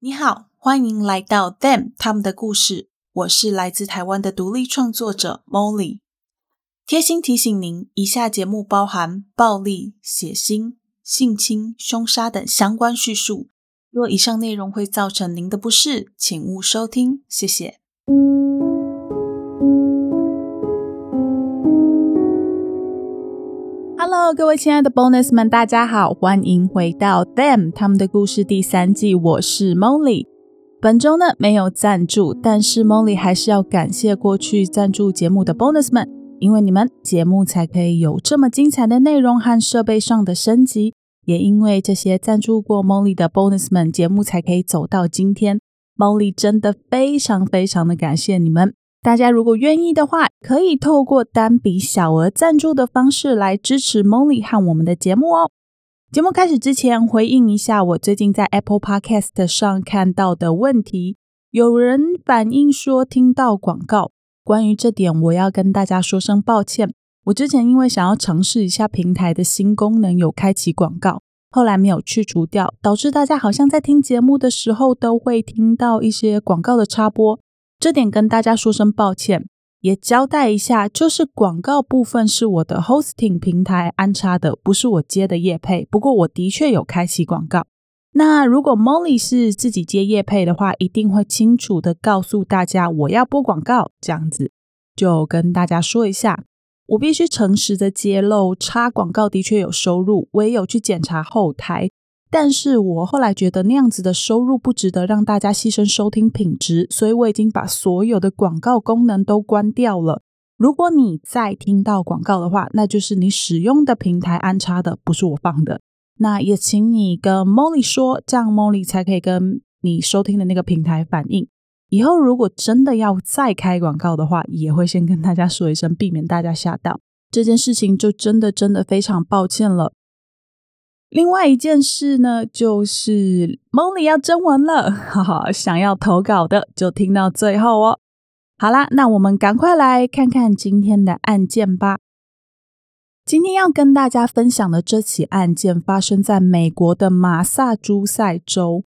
你好，欢迎来到 Them 他们的故事。我是来自台湾的独立创作者 Molly。贴心提醒您，以下节目包含暴力、血腥、性侵、凶杀等相关叙述。若以上内容会造成您的不适，请勿收听。谢谢。各位亲爱的 Bonus 们，大家好，欢迎回到 Them 他们的故事第三季。我是 Molly。本周呢，没有赞助，但是 Molly 还是要感谢过去赞助节目的 Bonus 们，因为你们节目才可以有这么精彩的内容和设备上的升级。也因为这些赞助过 Molly 的 Bonus 们，节目才可以走到今天。Molly 真的非常非常的感谢你们。大家如果愿意的话，可以透过单笔小额赞助的方式来支持 Molly 和我们的节目哦。节目开始之前，回应一下我最近在 Apple Podcast 上看到的问题。有人反映说听到广告，关于这点，我要跟大家说声抱歉。我之前因为想要尝试一下平台的新功能，有开启广告，后来没有去除掉，导致大家好像在听节目的时候都会听到一些广告的插播，这点跟大家说声抱歉，也交代一下，就是广告部分是我的 hosting 平台安插的，不是我接的业配。不过我的确有开启广告。那如果 Molly 是自己接业配的话，一定会清楚的告诉大家我要播广告，这样子就跟大家说一下。我必须诚实的揭露，插广告的确有收入，我也有去检查后台，但是我后来觉得那样子的收入不值得让大家牺牲收听品质，所以我已经把所有的广告功能都关掉了。如果你再听到广告的话，那就是你使用的平台安插的，不是我放的。那也请你跟 Molly 说，这样 Molly 才可以跟你收听的那个平台反映。以后如果真的要再开广告的话，也会先跟大家说一声，避免大家吓到。这件事情就真的真的非常抱歉了。另外一件事呢，就是梦里要征文了，哈哈，想要投稿的就听到最后哦。好啦，那我们赶快来看看今天的案件吧。今天要跟大家分享的这起案件发生在美国的马萨诸塞州。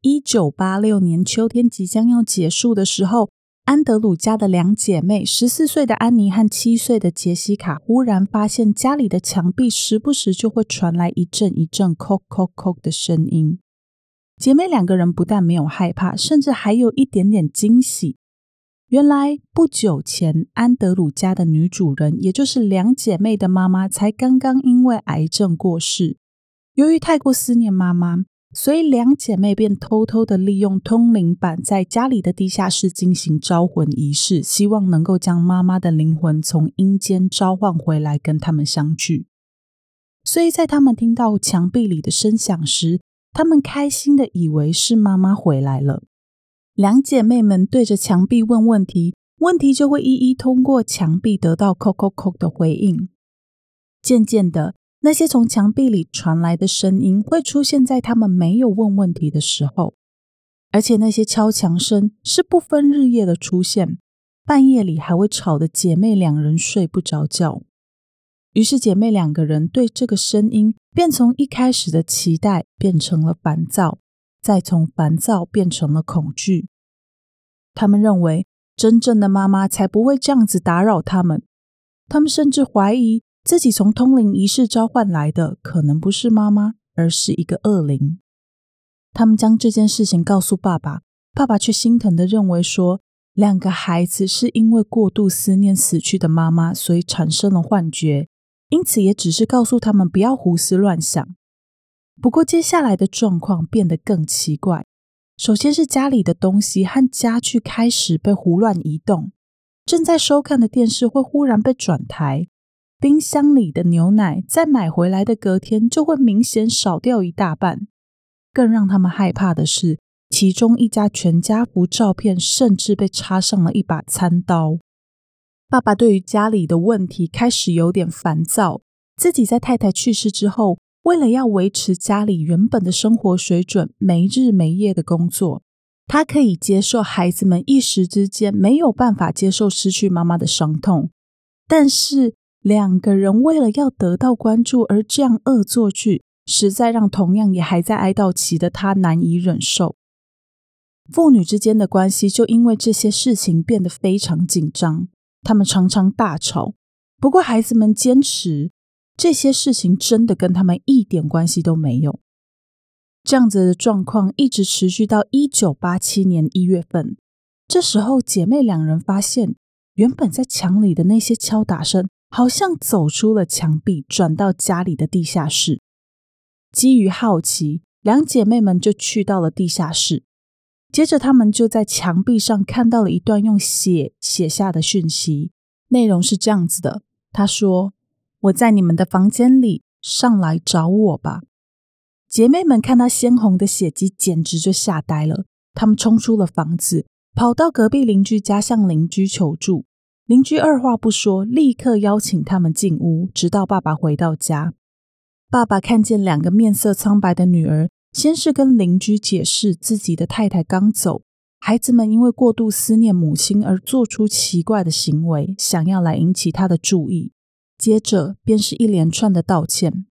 一九八六年秋天即将要结束的时候，安德鲁家的两姐妹，十四岁的安妮和七岁的杰西卡，忽然发现家里的墙壁时不时就会传来一阵一阵“叩叩叩”的声音。姐妹两个人不但没有害怕，甚至还有一点点惊喜。原来不久前，安德鲁家的女主人，也就是两姐妹的妈妈，才刚刚因为癌症过世。由于太过思念妈妈。所以，两姐妹便偷偷的利用通灵板，在家里的地下室进行招魂仪式，希望能够将妈妈的灵魂从阴间召唤回来，跟他们相聚。所以在他们听到墙壁里的声响时，他们开心的以为是妈妈回来了。两姐妹们对着墙壁问问题，问题就会一一通过墙壁得到“叩叩叩”的回应。渐渐的。那些从墙壁里传来的声音会出现在他们没有问问题的时候，而且那些敲墙声是不分日夜的出现，半夜里还会吵得姐妹两人睡不着觉。于是姐妹两个人对这个声音便从一开始的期待变成了烦躁，再从烦躁变成了恐惧。他们认为真正的妈妈才不会这样子打扰他们，他们甚至怀疑。自己从通灵仪式召唤来的，可能不是妈妈，而是一个恶灵。他们将这件事情告诉爸爸，爸爸却心疼地认为说，两个孩子是因为过度思念死去的妈妈，所以产生了幻觉，因此也只是告诉他们不要胡思乱想。不过接下来的状况变得更奇怪，首先是家里的东西和家具开始被胡乱移动，正在收看的电视会忽然被转台。冰箱里的牛奶在买回来的隔天就会明显少掉一大半。更让他们害怕的是，其中一家全家福照片甚至被插上了一把餐刀。爸爸对于家里的问题开始有点烦躁。自己在太太去世之后，为了要维持家里原本的生活水准，没日没夜的工作。他可以接受孩子们一时之间没有办法接受失去妈妈的伤痛，但是。两个人为了要得到关注而这样恶作剧，实在让同样也还在哀悼期的他难以忍受。父女之间的关系就因为这些事情变得非常紧张，他们常常大吵。不过孩子们坚持这些事情真的跟他们一点关系都没有。这样子的状况一直持续到一九八七年一月份。这时候，姐妹两人发现，原本在墙里的那些敲打声，好像走出了墙壁，转到家里的地下室。基于好奇，两姐妹们就去到了地下室。接着，她们就在墙壁上看到了一段用血写下的讯息，内容是这样子的：她说：“我在你们的房间里，上来找我吧。”姐妹们看到鲜红的血迹，简直就吓呆了。她们冲出了房子，跑到隔壁邻居家向邻居求助。邻居二话不说，立刻邀请他们进屋，直到爸爸回到家。爸爸看见两个面色苍白的女儿，先是跟邻居解释自己的太太刚走，孩子们因为过度思念母亲而做出奇怪的行为，想要来引起他的注意。接着便是一连串的道歉。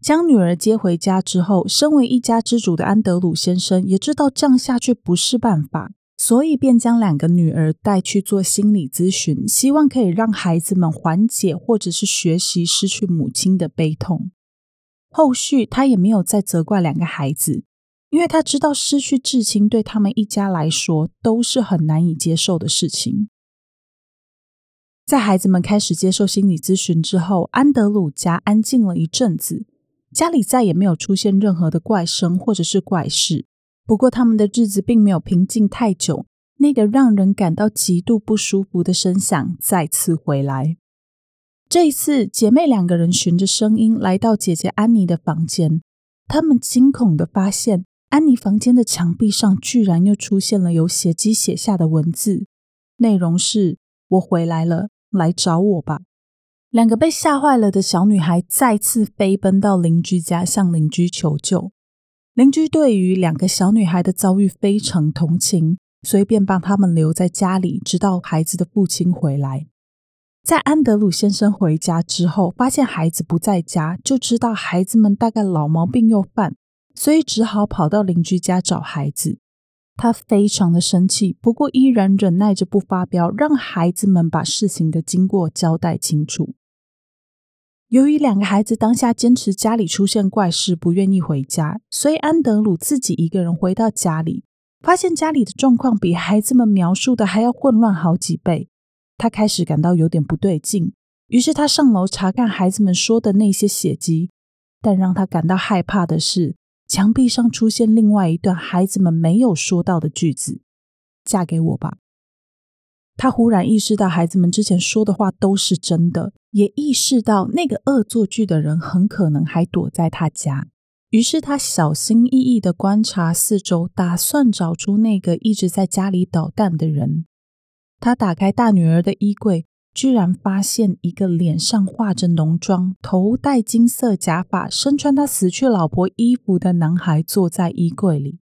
将女儿接回家之后，身为一家之主的安德鲁先生也知道这样下去不是办法，所以便将两个女儿带去做心理咨询，希望可以让孩子们缓解或者是学习失去母亲的悲痛。后续他也没有再责怪两个孩子，因为他知道失去至亲对他们一家来说都是很难以接受的事情。在孩子们开始接受心理咨询之后，安德鲁家安静了一阵子。家里再也没有出现任何的怪声或者是怪事，不过他们的日子并没有平静太久。那个让人感到极度不舒服的声响再次回来。这一次，姐妹两个人循着声音来到姐姐安妮的房间，她们惊恐地发现，安妮房间的墙壁上居然又出现了由血迹写下的文字，内容是：“我回来了，来找我吧。”两个被吓坏了的小女孩再次飞奔到邻居家，向邻居求救。邻居对于两个小女孩的遭遇非常同情，所以便帮他们留在家里，直到孩子的父亲回来。在安德鲁先生回家之后，发现孩子不在家，就知道孩子们大概老毛病又犯，所以只好跑到邻居家找孩子。他非常的生气，不过依然忍耐着不发飙，让孩子们把事情的经过交代清楚。由于两个孩子当下坚持家里出现怪事，不愿意回家，所以安德鲁自己一个人回到家里，发现家里的状况比孩子们描述的还要混乱好几倍。他开始感到有点不对劲，于是他上楼查看孩子们说的那些血迹。但让他感到害怕的是，墙壁上出现另外一段孩子们没有说到的句子：“嫁给我吧。”他忽然意识到，孩子们之前说的话都是真的，也意识到那个恶作剧的人很可能还躲在他家。于是他小心翼翼的观察四周，打算找出那个一直在家里捣蛋的人。他打开大女儿的衣柜，居然发现一个脸上画着浓妆、头戴金色假发、身穿他死去老婆衣服的男孩坐在衣柜里。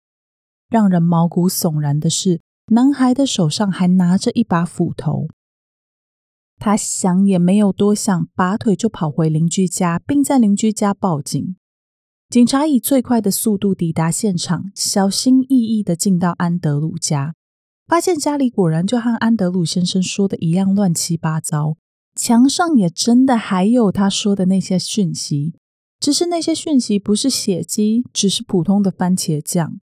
让人毛骨悚然的是，男孩的手上还拿着一把斧头，他想也没有多想，拔腿就跑回邻居家，并在邻居家报警。警察以最快的速度抵达现场，小心翼翼的进到安德鲁家，发现家里果然就和安德鲁先生说的一样乱七八糟，墙上也真的还有他说的那些讯息，只是那些讯息不是血迹，只是普通的番茄酱。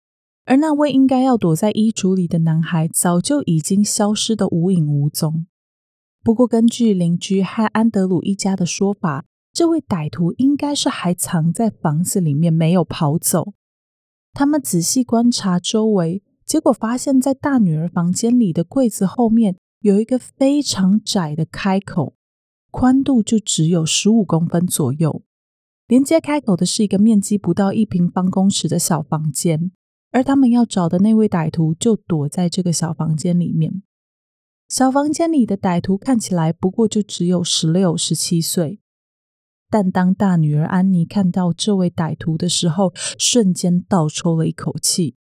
而那位应该要躲在衣橱里的男孩，早就已经消失得无影无踪。不过，根据邻居和安德鲁一家的说法，这位歹徒应该是还藏在房子里面，没有跑走。他们仔细观察周围，结果发现，在大女儿房间里的柜子后面有一个非常窄的开口，宽度就只有十五公分左右。连接开口的是一个面积不到一平方公尺的小房间。而他们要找的那位歹徒就躲在这个小房间里面。小房间里的歹徒看起来不过就只有十六、十七岁，但当大女儿安妮看到这位歹徒的时候，瞬间倒抽了一口气，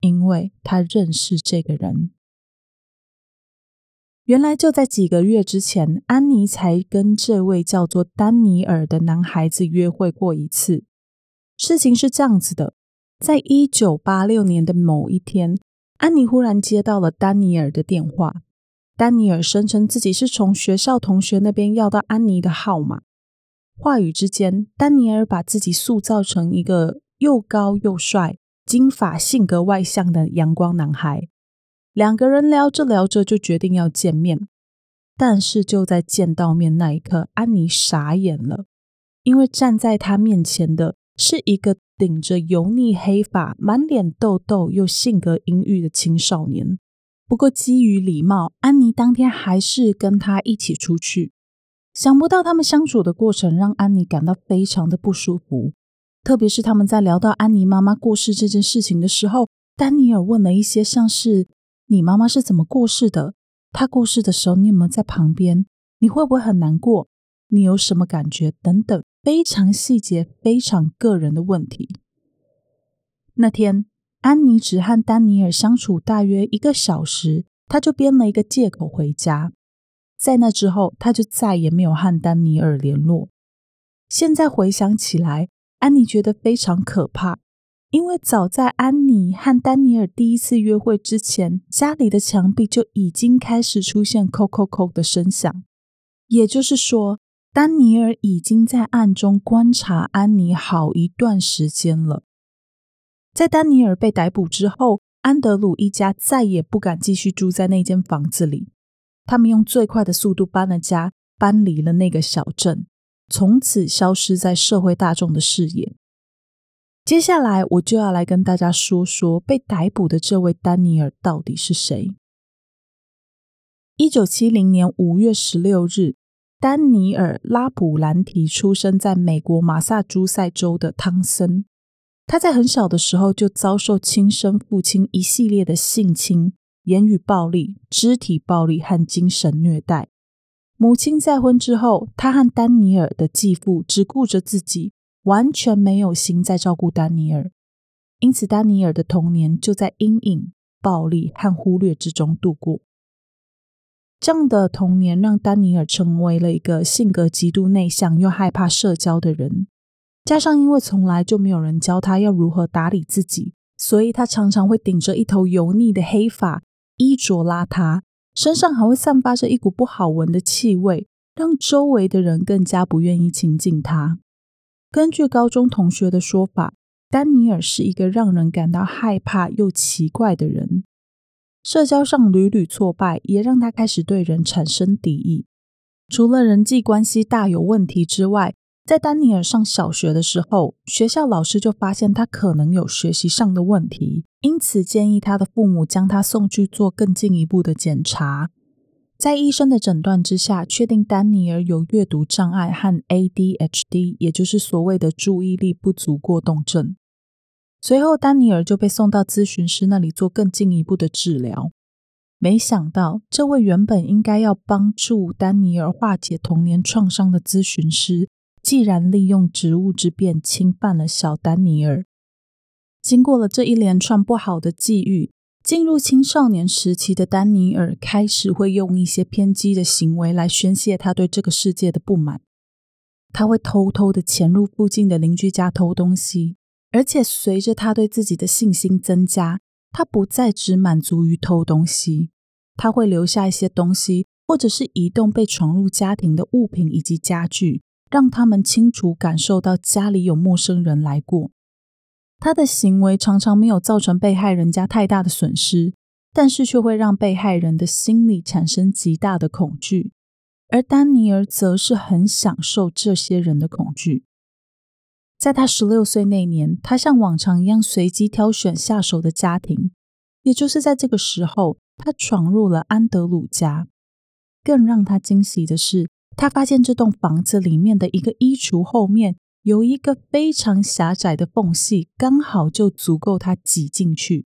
因为她认识这个人。原来就在几个月之前，安妮才跟这位叫做丹尼尔的男孩子约会过一次。事情是这样子的。在一九八六年的某一天，安妮忽然接到了丹尼尔的电话。丹尼尔声称自己是从学校同学那边要到安妮的号码。话语之间，丹尼尔把自己塑造成一个又高又帅、金发、性格外向的阳光男孩。两个人聊着聊着就决定要见面，但是就在见到面那一刻，安妮傻眼了，因为站在她面前的是一个顶着油腻黑发、满脸痘痘又性格阴郁的青少年。不过基于礼貌，安妮当天还是跟他一起出去。想不到他们相处的过程让安妮感到非常的不舒服，特别是他们在聊到安妮妈妈过世这件事情的时候，丹尼尔问了一些像是。你妈妈是怎么过世的？她过世的时候，你有没有在旁边？你会不会很难过？你有什么感觉？等等，非常细节、非常个人的问题。那天，安妮只和丹尼尔相处大约一个小时，她就编了一个借口回家。在那之后，他就再也没有和丹尼尔联络。现在回想起来，安妮觉得非常可怕。因为早在安妮和丹尼尔第一次约会之前，家里的墙壁就已经开始出现“扣扣扣”的声响，也就是说，丹尼尔已经在暗中观察安妮好一段时间了。在丹尼尔被逮捕之后，安德鲁一家再也不敢继续住在那间房子里，他们用最快的速度搬了家，搬离了那个小镇，从此消失在社会大众的视野。接下来我就要来跟大家说说被逮捕的这位丹尼尔到底是谁。一九七零年五月十六日，丹尼尔·拉普兰提出生在美国马萨诸塞州的汤森。他在很小的时候就遭受亲生父亲一系列的性侵、言语暴力、肢体暴力和精神虐待。母亲再婚之后，他和丹尼尔的继父只顾着自己。完全没有心在照顾丹尼尔，因此丹尼尔的童年就在阴影、暴力和忽略之中度过。这样的童年让丹尼尔成为了一个性格极度内向又害怕社交的人，加上因为从来就没有人教他要如何打理自己，所以他常常会顶着一头油腻的黑发，衣着邋遢，身上还会散发着一股不好闻的气味，让周围的人更加不愿意亲近他。根据高中同学的说法，丹尼尔是一个让人感到害怕又奇怪的人。社交上屡屡挫败，也让他开始对人产生敌意。除了人际关系大有问题之外，在丹尼尔上小学的时候，学校老师就发现他可能有学习上的问题，因此建议他的父母将他送去做更进一步的检查。在医生的诊断之下，确定丹尼尔有阅读障碍和 ADHD，也就是所谓的注意力不足过动症。随后，丹尼尔就被送到咨询师那里做更进一步的治疗。没想到，这位原本应该要帮助丹尼尔化解童年创伤的咨询师，既然利用职务之便侵犯了小丹尼尔。经过了这一连串不好的际遇。进入青少年时期的丹尼尔开始会用一些偏激的行为来宣泄他对这个世界的不满。他会偷偷的潜入附近的邻居家偷东西，而且随着他对自己的信心增加，他不再只满足于偷东西，他会留下一些东西，或者是移动被闯入家庭的物品以及家具，让他们清楚感受到家里有陌生人来过。他的行为常常没有造成被害人家太大的损失，但是却会让被害人的心理产生极大的恐惧，而丹尼尔则是很享受这些人的恐惧。在他十六岁那年，他像往常一样随机挑选下手的家庭，也就是在这个时候，他闯入了安德鲁家。更让他惊喜的是，他发现这栋房子里面的一个衣橱后面。有一个非常狭窄的缝隙，刚好就足够他挤进去。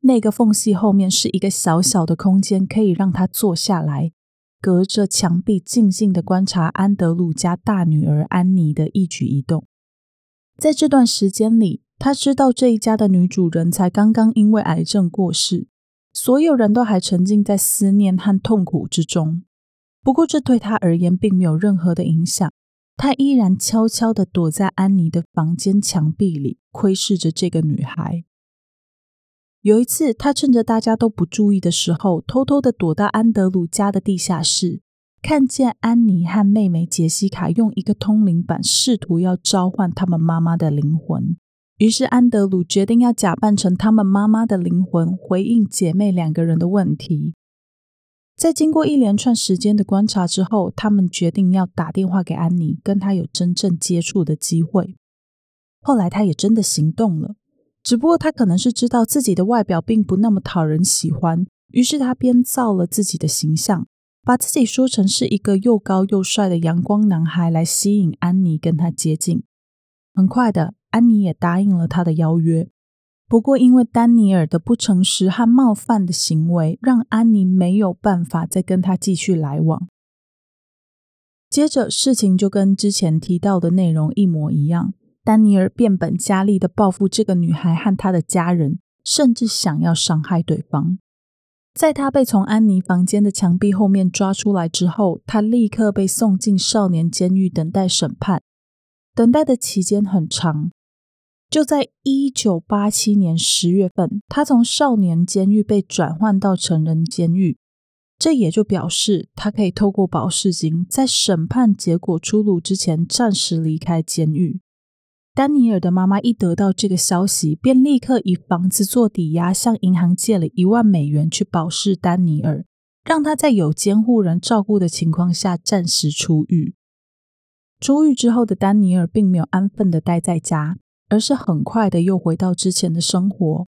那个缝隙后面是一个小小的空间，可以让他坐下来，隔着墙壁静静地观察安德鲁家大女儿安妮的一举一动。在这段时间里，他知道这一家的女主人才刚刚因为癌症过世，所有人都还沉浸在思念和痛苦之中。不过，这对他而言并没有任何的影响。他依然悄悄地躲在安妮的房间墙壁里，窥视着这个女孩。有一次，他趁着大家都不注意的时候，偷偷的躲到安德鲁家的地下室，看见安妮和妹妹杰西卡用一个通灵板试图要召唤他们妈妈的灵魂。于是，安德鲁决定要假扮成他们妈妈的灵魂，回应姐妹两个人的问题。在经过一连串时间的观察之后，他们决定要打电话给安妮，跟她有真正接触的机会。后来，他也真的行动了。只不过他可能是知道自己的外表并不那么讨人喜欢，于是他编造了自己的形象，把自己说成是一个又高又帅的阳光男孩来吸引安妮跟他接近。很快的，安妮也答应了他的邀约。不过因为丹尼尔的不诚实和冒犯的行为，让安妮没有办法再跟他继续来往。接着事情就跟之前提到的内容一模一样。丹尼尔变本加厉地报复这个女孩和她的家人，甚至想要伤害对方。在他被从安妮房间的墙壁后面抓出来之后，他立刻被送进少年监狱等待审判。等待的期间很长，就在一九八七年十月份，他从少年监狱被转换到成人监狱。这也就表示他可以透过保释金，在审判结果出炉之前暂时离开监狱。丹尼尔的妈妈一得到这个消息，便立刻以房子做抵押，向银行借了一万美元去保释丹尼尔，让他在有监护人照顾的情况下暂时出狱。出狱之后的丹尼尔并没有安分的待在家，而是很快的又回到之前的生活。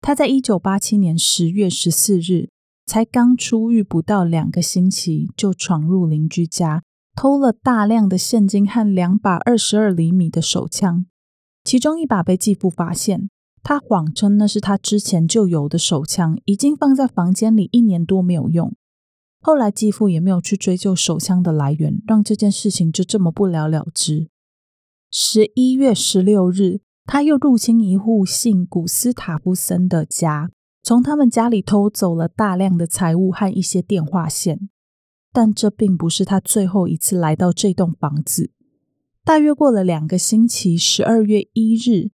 他在一九八七年十月十四日，才刚出狱不到两个星期，就闯入邻居家。偷了大量的现金和两把二十二厘米的手枪，其中一把被继父发现，他谎称那是他之前就有的手枪，已经放在房间里一年多没有用。后来继父也没有去追究手枪的来源，让这件事情就这么不了了之。十一月十六日，他又入侵一户姓古斯塔夫森的家，从他们家里偷走了大量的财物和一些电话线。但这并不是他最后一次来到这栋房子。大约过了两个星期，十二月一日，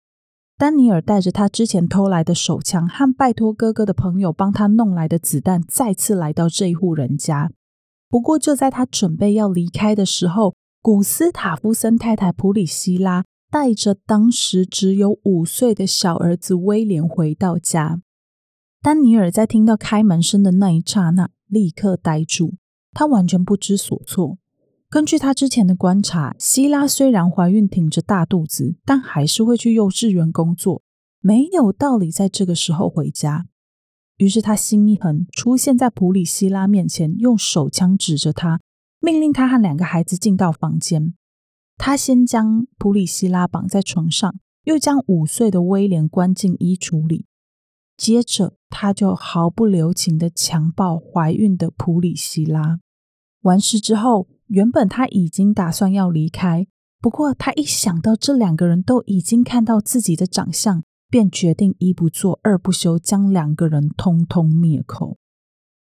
丹尼尔带着他之前偷来的手枪和拜托哥哥的朋友帮他弄来的子弹，再次来到这一户人家。不过，就在他准备要离开的时候，古斯塔夫森太太普里希拉带着当时只有五岁的小儿子威廉回到家。丹尼尔在听到开门声的那一刹那，立刻呆住。他完全不知所措。根据他之前的观察，希拉虽然怀孕挺着大肚子，但还是会去幼稚园工作，没有道理在这个时候回家。于是他心一横，出现在普里希拉面前，用手枪指着他，命令他和两个孩子进到房间。他先将普里希拉绑在床上，又将五岁的威廉关进衣橱里。接着，他就毫不留情的强暴怀孕的普里希拉。完事之后，原本他已经打算要离开，不过他一想到这两个人都已经看到自己的长相，便决定一不做二不休，将两个人通通灭口。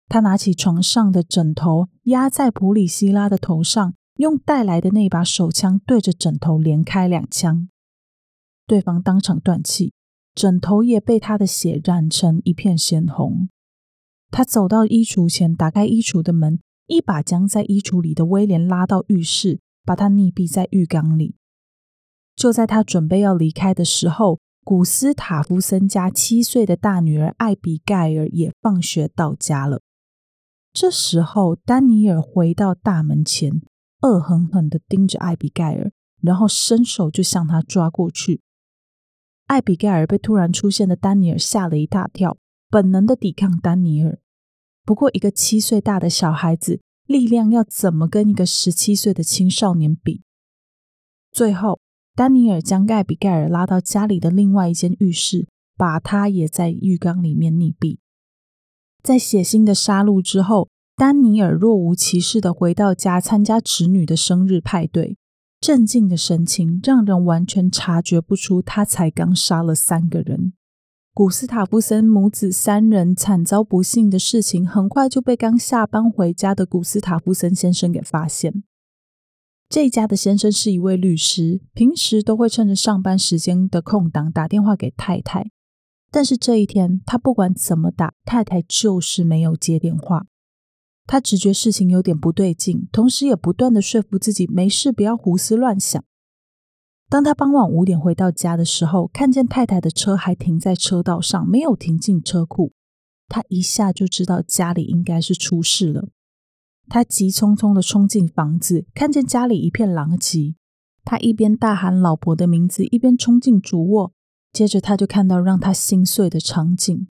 他拿起床上的枕头压在普里希拉的头上，用带来的那把手枪对着枕头连开两枪，对方当场断气。枕头也被他的血染成一片鲜红。他走到衣橱前，打开衣橱的门，一把将在衣橱里的威廉拉到浴室，把他溺毙在浴缸里。就在他准备要离开的时候，古斯塔夫森家七岁的大女儿艾比盖尔也放学到家了。这时候，丹尼尔回到大门前，恶狠狠地盯着艾比盖尔，然后伸手就向他抓过去。艾比盖尔被突然出现的丹尼尔吓了一大跳，本能的抵抗丹尼尔。不过，一个七岁大的小孩子力量要怎么跟一个十七岁的青少年比？最后，丹尼尔将艾比盖尔拉到家里的另外一间浴室，把他也在浴缸里面溺毙。在血腥的杀戮之后，丹尼尔若无其事的回到家参加侄女的生日派对。镇静的神情让人完全察觉不出他才刚杀了三个人。古斯塔夫森母子三人惨遭不幸的事情，很快就被刚下班回家的古斯塔夫森先生给发现。这家的先生是一位律师，平时都会趁着上班时间的空档打电话给太太。但是这一天，他不管怎么打，太太就是没有接电话。他直觉事情有点不对劲，同时也不断的说服自己没事，不要胡思乱想。当他傍晚五点回到家的时候，看见太太的车还停在车道上，没有停进车库，他一下就知道家里应该是出事了。他急匆匆的冲进房子，看见家里一片狼藉，他一边大喊老婆的名字，一边冲进主卧。接着他就看到让他心碎的场景：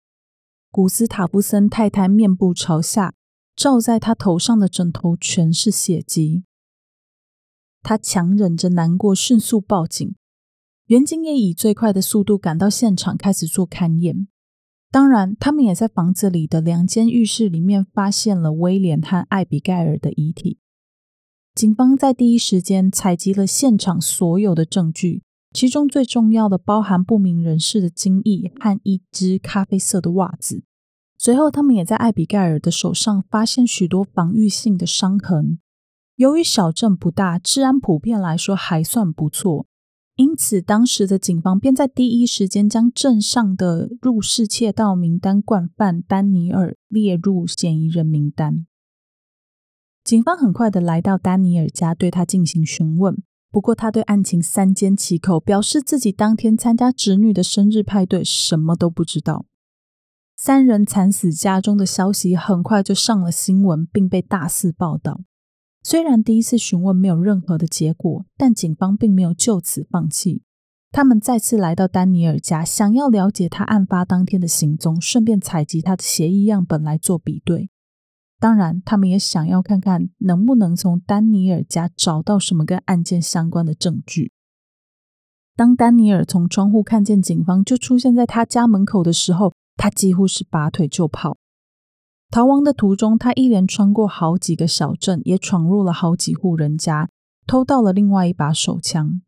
古斯塔夫森太太面部朝下。罩在他头上的枕头全是血迹，他强忍着难过，迅速报警。员警也以最快的速度赶到现场，开始做勘验。当然，他们也在房子里的两间浴室里面发现了威廉和艾比盖尔的遗体。警方在第一时间采集了现场所有的证据，其中最重要的包含不明人士的精液和一只咖啡色的袜子。随后，他们也在艾比盖尔的手上发现许多防御性的伤痕。由于小镇不大，治安普遍来说还算不错，因此当时的警方便在第一时间将镇上的入室窃盗名单惯犯丹尼尔列入嫌疑人名单。警方很快的来到丹尼尔家，对他进行询问。不过，他对案情三缄其口，表示自己当天参加侄女的生日派对，什么都不知道。三人惨死家中的消息很快就上了新闻，并被大肆报道。虽然第一次询问没有任何的结果，但警方并没有就此放弃。他们再次来到丹尼尔家，想要了解他案发当天的行踪，顺便采集他的协议样本来做比对。当然，他们也想要看看能不能从丹尼尔家找到什么跟案件相关的证据。当丹尼尔从窗户看见警方就出现在他家门口的时候，他几乎是拔腿就跑，逃亡的途中，他一连穿过好几个小镇，也闯入了好几户人家，偷到了另外一把手枪。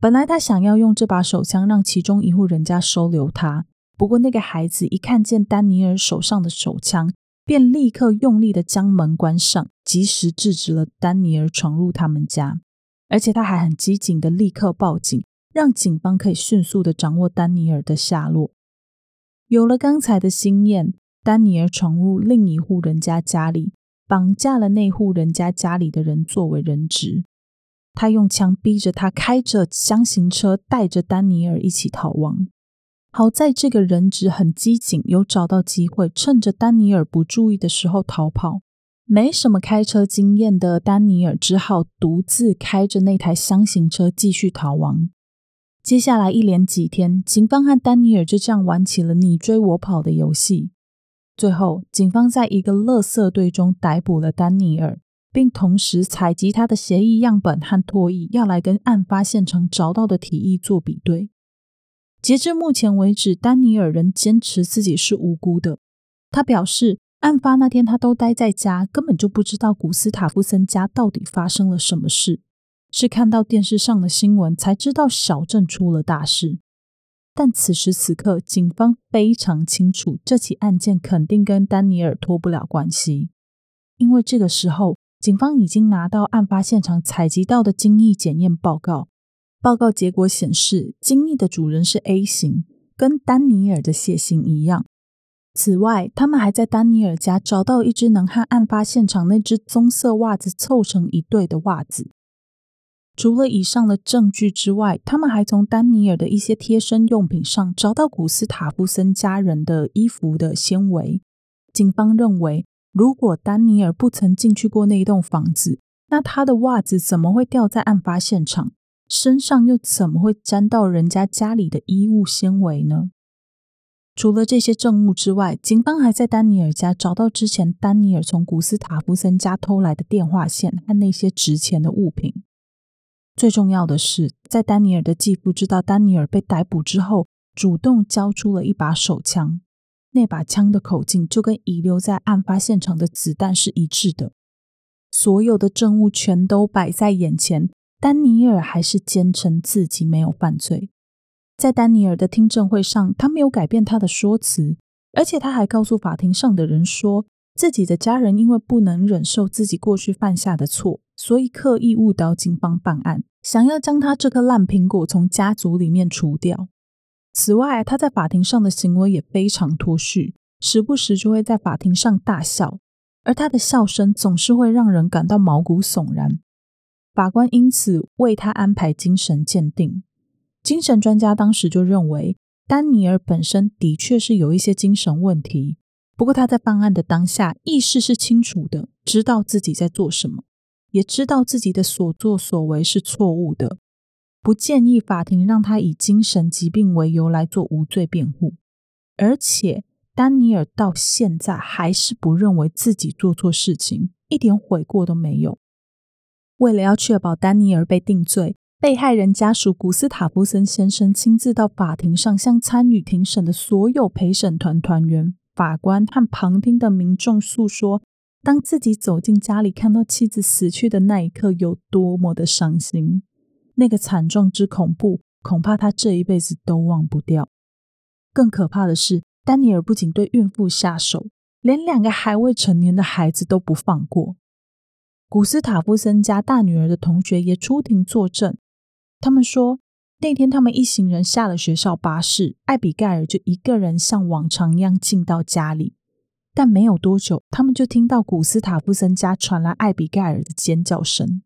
本来他想要用这把手枪让其中一户人家收留他，不过那个孩子一看见丹尼尔手上的手枪，便立刻用力的将门关上，及时制止了丹尼尔闯入他们家。而且他还很机警的立刻报警，让警方可以迅速的掌握丹尼尔的下落。有了刚才的经验，丹尼尔闯入另一户人家家里，绑架了那户人家家里的人作为人质。他用枪逼着他开着厢型车，带着丹尼尔一起逃亡。好在这个人质很机警，有找到机会，趁着丹尼尔不注意的时候逃跑。没什么开车经验的丹尼尔只好独自开着那台厢型车继续逃亡。接下来一连几天，警方和丹尼尔就这样玩起了你追我跑的游戏。最后，警方在一个垃圾堆中逮捕了丹尼尔，并同时采集他的血液样本和唾液，要来跟案发现场找到的体液做比对。截至目前为止，丹尼尔仍坚持自己是无辜的。他表示，案发那天他都待在家，根本就不知道古斯塔夫森家到底发生了什么事。是看到电视上的新闻才知道小镇出了大事，但此时此刻，警方非常清楚这起案件肯定跟丹尼尔脱不了关系，因为这个时候，警方已经拿到案发现场采集到的精液检验报告，报告结果显示，精液的主人是 A 型，跟丹尼尔的血型一样。此外，他们还在丹尼尔家找到一只能和案发现场那只棕色袜子凑成一对的袜子。除了以上的证据之外，他们还从丹尼尔的一些贴身用品上找到古斯塔夫森家人的衣服的纤维。警方认为，如果丹尼尔不曾进去过那一栋房子，那他的袜子怎么会掉在案发现场？身上又怎么会沾到人家家里的衣物纤维呢？除了这些证物之外，警方还在丹尼尔家找到之前丹尼尔从古斯塔夫森家偷来的电话线和那些值钱的物品。最重要的是，在丹尼尔的继父知道丹尼尔被逮捕之后，主动交出了一把手枪。那把枪的口径就跟遗留在案发现场的子弹是一致的。所有的证物全都摆在眼前，丹尼尔还是坚称自己没有犯罪。在丹尼尔的听证会上，他没有改变他的说辞，而且他还告诉法庭上的人说，自己的家人因为不能忍受自己过去犯下的错。所以刻意误导警方办案，想要将他这颗烂苹果从家族里面除掉。此外，他在法庭上的行为也非常脱序，时不时就会在法庭上大笑，而他的笑声总是会让人感到毛骨悚然。法官因此为他安排精神鉴定。精神专家当时就认为，丹尼尔本身的确是有一些精神问题，不过他在办案的当下意识是清楚的，知道自己在做什么，也知道自己的所作所为是错误的。不建议法庭让他以精神疾病为由来做无罪辩护，而且丹尼尔到现在还是不认为自己做错事情，一点悔过都没有。为了要确保丹尼尔被定罪，被害人家属古斯塔夫森先生亲自到法庭上向参与庭审的所有陪审团团员、法官和旁听的民众诉说，当自己走进家里看到妻子死去的那一刻，有多么的伤心。那个惨状之恐怖，恐怕他这一辈子都忘不掉。更可怕的是，丹尼尔不仅对孕妇下手，连两个还未成年的孩子都不放过。古斯塔夫森家大女儿的同学也出庭作证，他们说，那天他们一行人下了学校巴士，艾比盖尔就一个人像往常一样进到家里，但没有多久，他们就听到古斯塔夫森家传来艾比盖尔的尖叫声。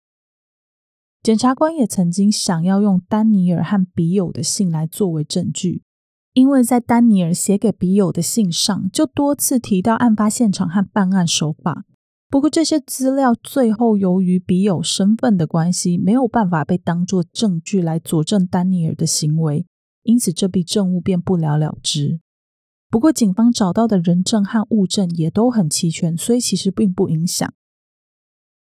检察官也曾经想要用丹尼尔和笔友的信来作为证据，因为在丹尼尔写给笔友的信上，就多次提到案发现场和办案手法。不过这些资料最后由于笔友身份的关系，没有办法被当作证据来佐证丹尼尔的行为，因此这笔证物便不了了之。不过警方找到的人证和物证也都很齐全，所以其实并不影响。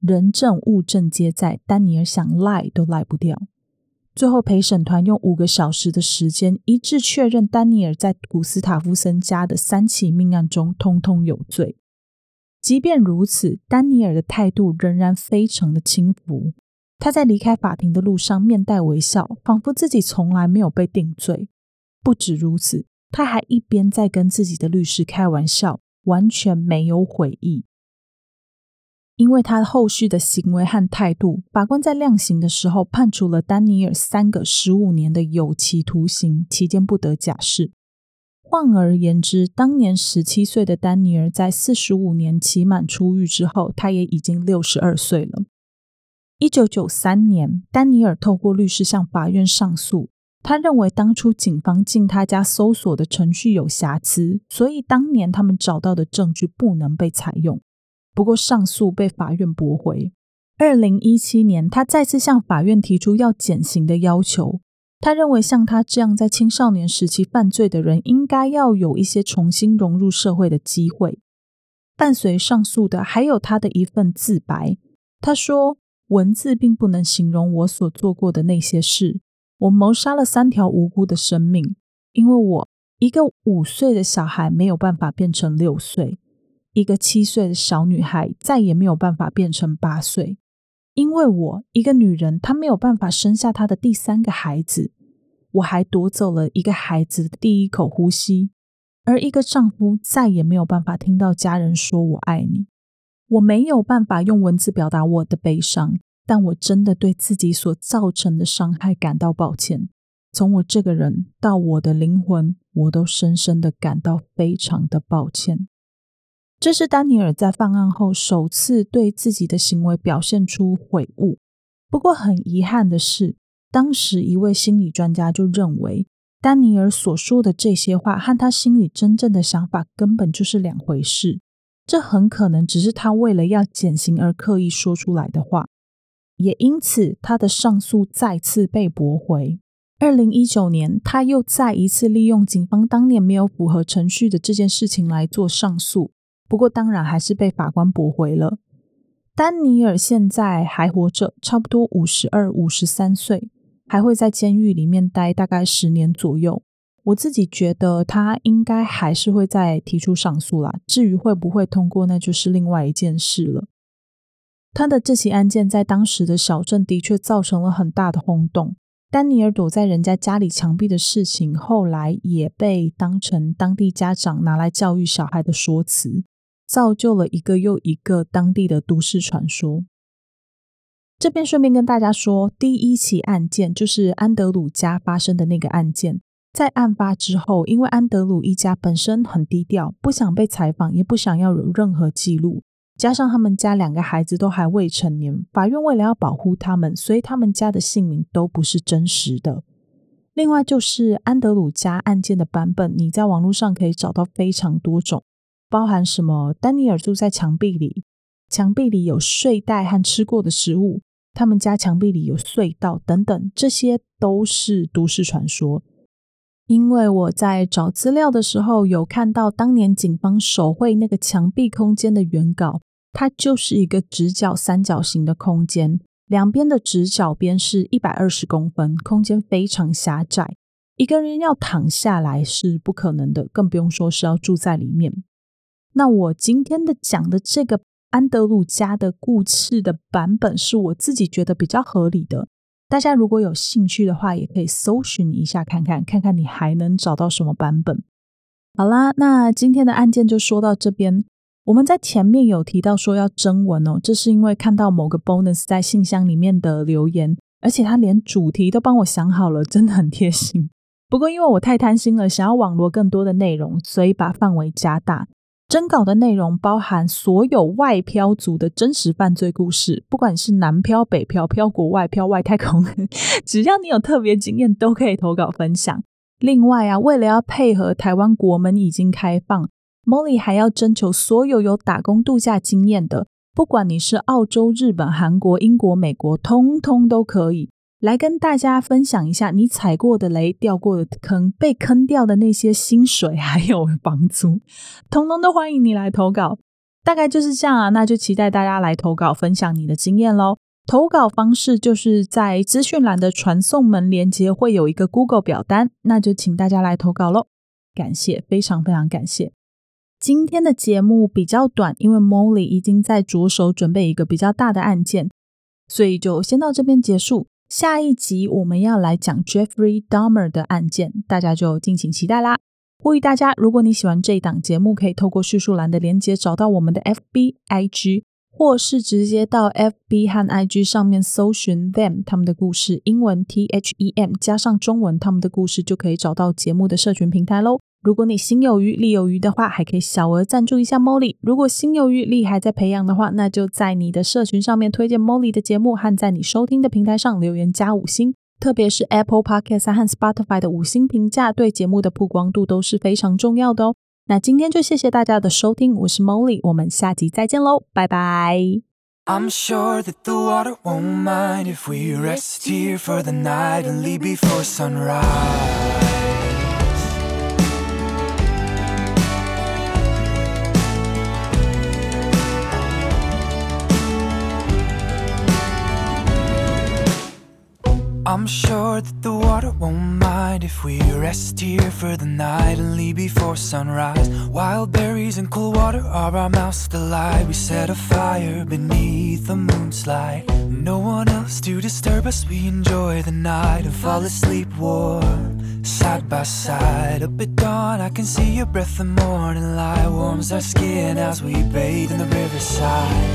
人证物证皆在，丹尼尔想赖都赖不掉。最后，陪审团用五个小时的时间一致确认，丹尼尔在古斯塔夫森家的三起命案中通通有罪。即便如此，丹尼尔的态度仍然非常的轻浮。他在离开法庭的路上面带微笑，仿佛自己从来没有被定罪。不止如此，他还一边在跟自己的律师开玩笑，完全没有悔意。因为他后续的行为和态度，法官在量刑的时候判处了丹尼尔三个十五年的有期徒刑，期间不得假释。换而言之，当年十七岁的丹尼尔在四十五年期满出狱之后，他也已经六十二岁了。一九九三年，丹尼尔透过律师向法院上诉，他认为当初警方进他家搜索的程序有瑕疵，所以当年他们找到的证据不能被采用。不过，上诉被法院驳回。二零一七年，他再次向法院提出要减刑的要求。他认为，像他这样在青少年时期犯罪的人，应该要有一些重新融入社会的机会。伴随上诉的，还有他的一份自白。他说：“文字并不能形容我所做过的那些事。我谋杀了三条无辜的生命，因为我一个五岁的小孩没有办法变成六岁。”一个七岁的小女孩再也没有办法变成八岁，因为我一个女人，她没有办法生下她的第三个孩子，我还夺走了一个孩子的第一口呼吸，而一个丈夫再也没有办法听到家人说我爱你。我没有办法用文字表达我的悲伤，但我真的对自己所造成的伤害感到抱歉。从我这个人到我的灵魂，我都深深的感到非常的抱歉。这是丹尼尔在犯案后首次对自己的行为表现出悔悟。不过，很遗憾的是，当时一位心理专家就认为，丹尼尔所说的这些话和他心里真正的想法根本就是两回事。这很可能只是他为了要减刑而刻意说出来的话。也因此，他的上诉再次被驳回。二零一九年，他又再一次利用警方当年没有符合程序的这件事情来做上诉。不过，当然还是被法官驳回了。丹尼尔现在还活着，差不多五十二、五十三岁，还会在监狱里面待大概十年左右。我自己觉得他应该还是会再提出上诉啦。至于会不会通过，那就是另外一件事了。他的这起案件在当时的小镇的确造成了很大的轰动。丹尼尔躲在人家家里墙壁的事情，后来也被当成当地家长拿来教育小孩的说辞。造就了一个又一个当地的都市传说。这边顺便跟大家说，第一起案件就是安德鲁家发生的那个案件，在案发之后，因为安德鲁一家本身很低调，不想被采访，也不想要有任何记录，加上他们家两个孩子都还未成年，法院为了要保护他们，所以他们家的姓名都不是真实的。另外就是安德鲁家案件的版本，你在网络上可以找到非常多种，包含什么丹尼尔住在墙壁里，墙壁里有睡袋和吃过的食物，他们家墙壁里有隧道等等，这些都是都市传说。因为我在找资料的时候有看到当年警方手绘那个墙壁空间的原稿，它就是一个直角三角形的空间。两边的直角边是一百二十公分，空间非常狭窄，一个人要躺下来是不可能的，更不用说是要住在里面。那我今天的讲的这个安德鲁家的故事的版本，是我自己觉得比较合理的。大家如果有兴趣的话，也可以搜寻一下看看，看看你还能找到什么版本。好啦，那今天的案件就说到这边。我们在前面有提到说要征文哦，这是因为看到某个 bonus 在信箱里面的留言，而且他连主题都帮我想好了，真的很贴心。不过因为我太贪心了，想要网罗更多的内容，所以把范围加大。征稿的内容包含所有外漂族的真实犯罪故事，不管是南漂、北漂、漂国外、漂外太空，只要你有特别经验，都可以投稿分享。另外啊，为了要配合台湾国门已经开放。Molly 还要征求所有有打工度假经验的，不管你是澳洲、日本、韩国、英国、美国，通通都可以来跟大家分享一下你踩过的雷、掉过的坑、被坑掉的那些薪水还有房租，通通都欢迎你来投稿。大概就是这样啊，那就期待大家来投稿分享你的经验喽。投稿方式就是在资讯栏的传送门连接会有一个 Google 表单，那就请大家来投稿喽。感谢，非常非常感谢。今天的节目比较短，因为 Molly 已经在着手准备一个比较大的案件，所以就先到这边结束。下一集我们要来讲 Jeffrey Dahmer 的案件，大家就敬请期待啦！呼吁大家，如果你喜欢这一档节目，可以透过叙述栏的连接找到我们的 FB、IG，或是直接到 FB 和 IG 上面搜寻 Them 他们的故事，英文 T H E M 加上中文他们的故事，就可以找到节目的社群平台喽。如果你心有余力有余的话，还可以小额赞助一下 Molly。如果心有余力还在培养的话，那就在你的社群上面推荐 Molly 的节目，和在你收听的平台上留言加五星。特别是 Apple Podcast 和 Spotify 的五星评价，对节目的曝光度都是非常重要的哦。那今天就谢谢大家的收听，我是 Molly，我们下集再见喽，拜拜。I'm sure that the water won't mind if we rest here for the night and leave before sunrise. I'm sure that the water won't mind if we rest here for the night and leave before sunrise. Wild berries and cool water are our mouths' delight. We set a fire beneath the moonlight. No one else to disturb us. We enjoy the night and fall asleep warm, side by side. Up at dawn, I can see your breath. The morning light warms our skin as we bathe in the riverside.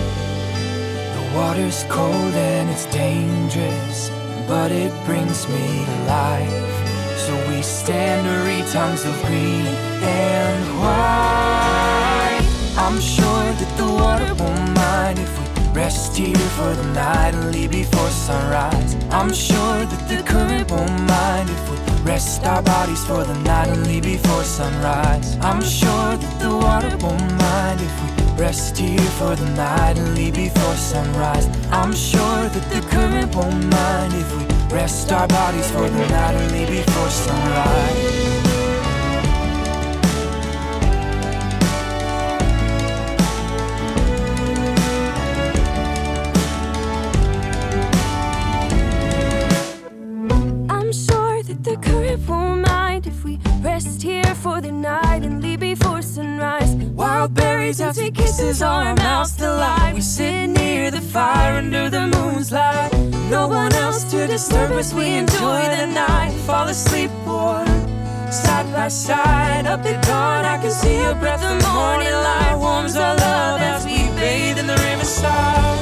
The water's cold and it's dangerous but it brings me to life. So we stand to read tongues of green and white. I'm sure that the water won't mind if we rest here for the night and leave before sunrise. I'm sure that the current won't mind if we rest our bodies for the night and leave before sunrise. I'm sure that the water won't mind if we Rest here for the night and leave before sunrise. I'm sure that the current won't mind if we rest our bodies for the night and leave before sunrise. And kisses our mouths delight. We sit near the fire under the moon's light. No one else to disturb us. We enjoy the night, fall asleep warm, side by side. Up at dawn, I can see your breath. The morning light warms our love as we bathe in the riverside.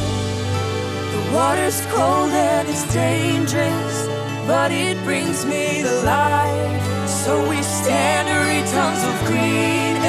The water's cold and it's dangerous, but it brings me to life. So we stand to read tongues of grief.